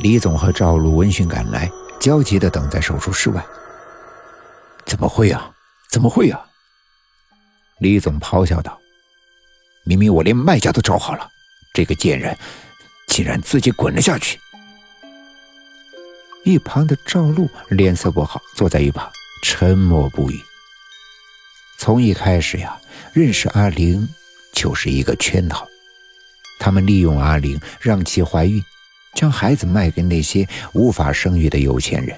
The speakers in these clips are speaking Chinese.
李总和赵露闻讯赶来，焦急的等在手术室外。怎么会啊？怎么会啊？李总咆哮道：“明明我连卖家都找好了，这个贱人竟然自己滚了下去！”一旁的赵露脸色不好，坐在一旁沉默不语。从一开始呀，认识阿玲就是一个圈套，他们利用阿玲让其怀孕，将孩子卖给那些无法生育的有钱人。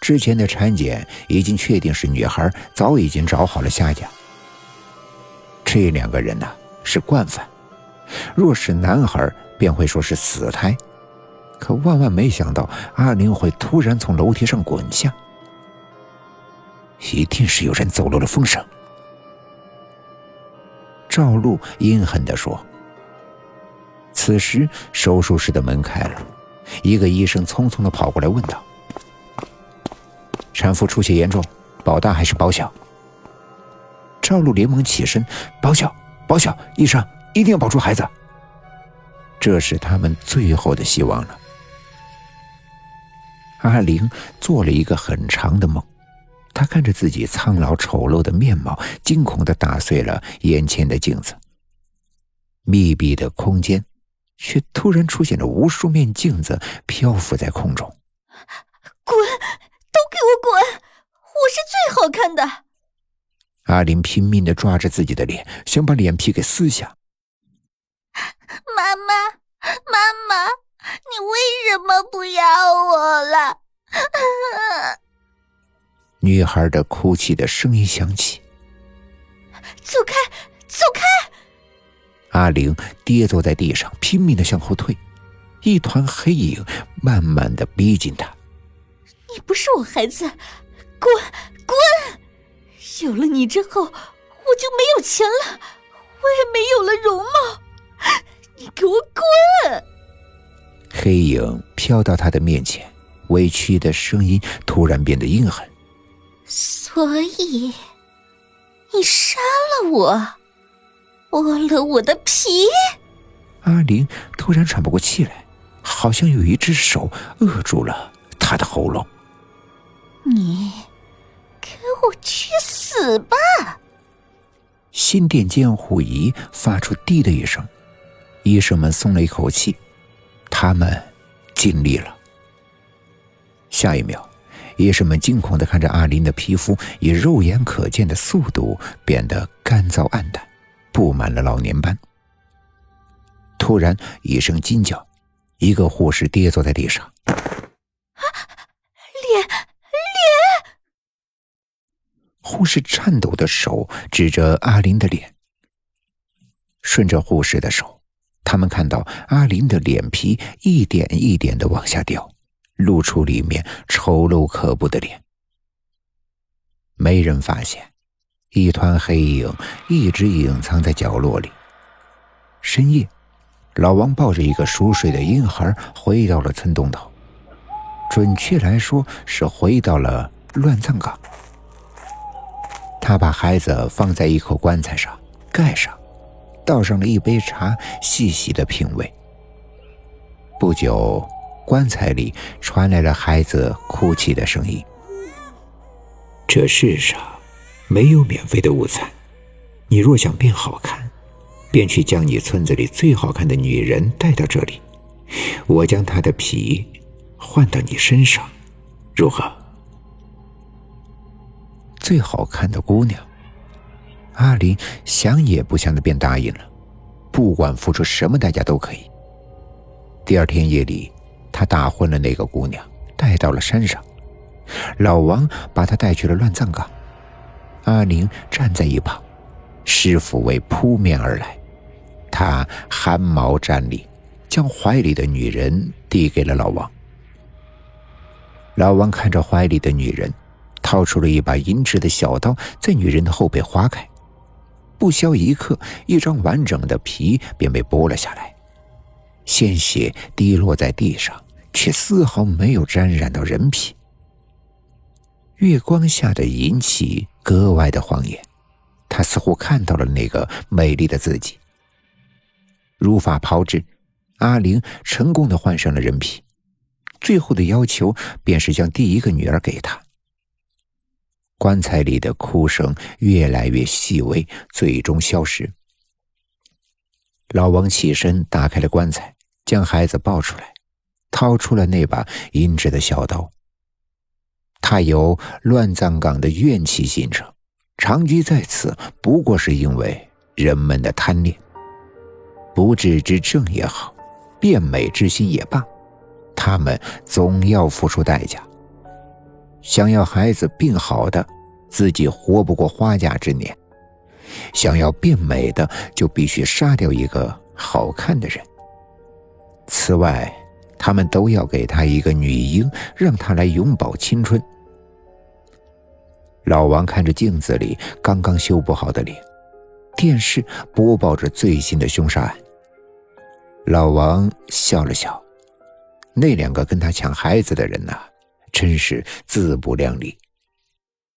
之前的产检已经确定是女孩，早已经找好了下家。这两个人呢是惯犯，若是男孩便会说是死胎，可万万没想到阿玲会突然从楼梯上滚下，一定是有人走漏了风声。赵露阴狠地说。此时手术室的门开了，一个医生匆匆的跑过来问道：“产妇出血严重，保大还是保小？”赵露连忙起身：“保小，保小，医生一定要保住孩子。这是他们最后的希望了。”阿玲做了一个很长的梦，她看着自己苍老丑陋的面貌，惊恐的打碎了眼前的镜子。密闭的空间，却突然出现了无数面镜子，漂浮在空中。滚！都给我滚！我是最好看的。阿林拼命的抓着自己的脸，想把脸皮给撕下。妈妈，妈妈，你为什么不要我了？女孩的哭泣的声音响起。走开，走开！阿玲跌坐在地上，拼命的向后退，一团黑影慢慢的逼近她。你不是我孩子，滚，滚！有了你之后，我就没有钱了，我也没有了容貌。你给我滚！黑影飘到他的面前，委屈的声音突然变得阴狠。所以，你杀了我，剥了我的皮。阿玲突然喘不过气来，好像有一只手扼住了他的喉咙。你给。我去死吧！心电监护仪发出“滴”的一声，医生们松了一口气，他们尽力了。下一秒，医生们惊恐的看着阿林的皮肤以肉眼可见的速度变得干燥暗淡，布满了老年斑。突然一声惊叫，一个护士跌坐在地上。啊，脸脸护士颤抖的手指着阿林的脸，顺着护士的手，他们看到阿林的脸皮一点一点的往下掉，露出里面丑陋可怖的脸。没人发现，一团黑影一直隐藏在角落里。深夜，老王抱着一个熟睡的婴孩回到了村东头，准确来说是回到了乱葬岗。他把孩子放在一口棺材上，盖上，倒上了一杯茶，细细的品味。不久，棺材里传来了孩子哭泣的声音。这世上没有免费的午餐，你若想变好看，便去将你村子里最好看的女人带到这里，我将她的皮换到你身上，如何？最好看的姑娘，阿林想也不想的便答应了，不管付出什么代价都可以。第二天夜里，他打昏了那个姑娘，带到了山上。老王把她带去了乱葬岗。阿宁站在一旁，尸腐味扑面而来，他汗毛站立，将怀里的女人递给了老王。老王看着怀里的女人。掏出了一把银质的小刀，在女人的后背划开，不消一刻，一张完整的皮便被剥了下来，鲜血滴落在地上，却丝毫没有沾染到人皮。月光下的银器格外的晃眼，他似乎看到了那个美丽的自己。如法炮制，阿玲成功的换上了人皮，最后的要求便是将第一个女儿给他。棺材里的哭声越来越细微，最终消失。老王起身打开了棺材，将孩子抱出来，掏出了那把阴质的小刀。他有乱葬岗的怨气心肠，长居在此不过是因为人们的贪恋。不治之症也好，变美之心也罢，他们总要付出代价。想要孩子病好的，自己活不过花甲之年；想要变美的，就必须杀掉一个好看的人。此外，他们都要给他一个女婴，让他来永葆青春。老王看着镜子里刚刚修补好的脸，电视播报着最新的凶杀案。老王笑了笑，那两个跟他抢孩子的人呐。真是自不量力。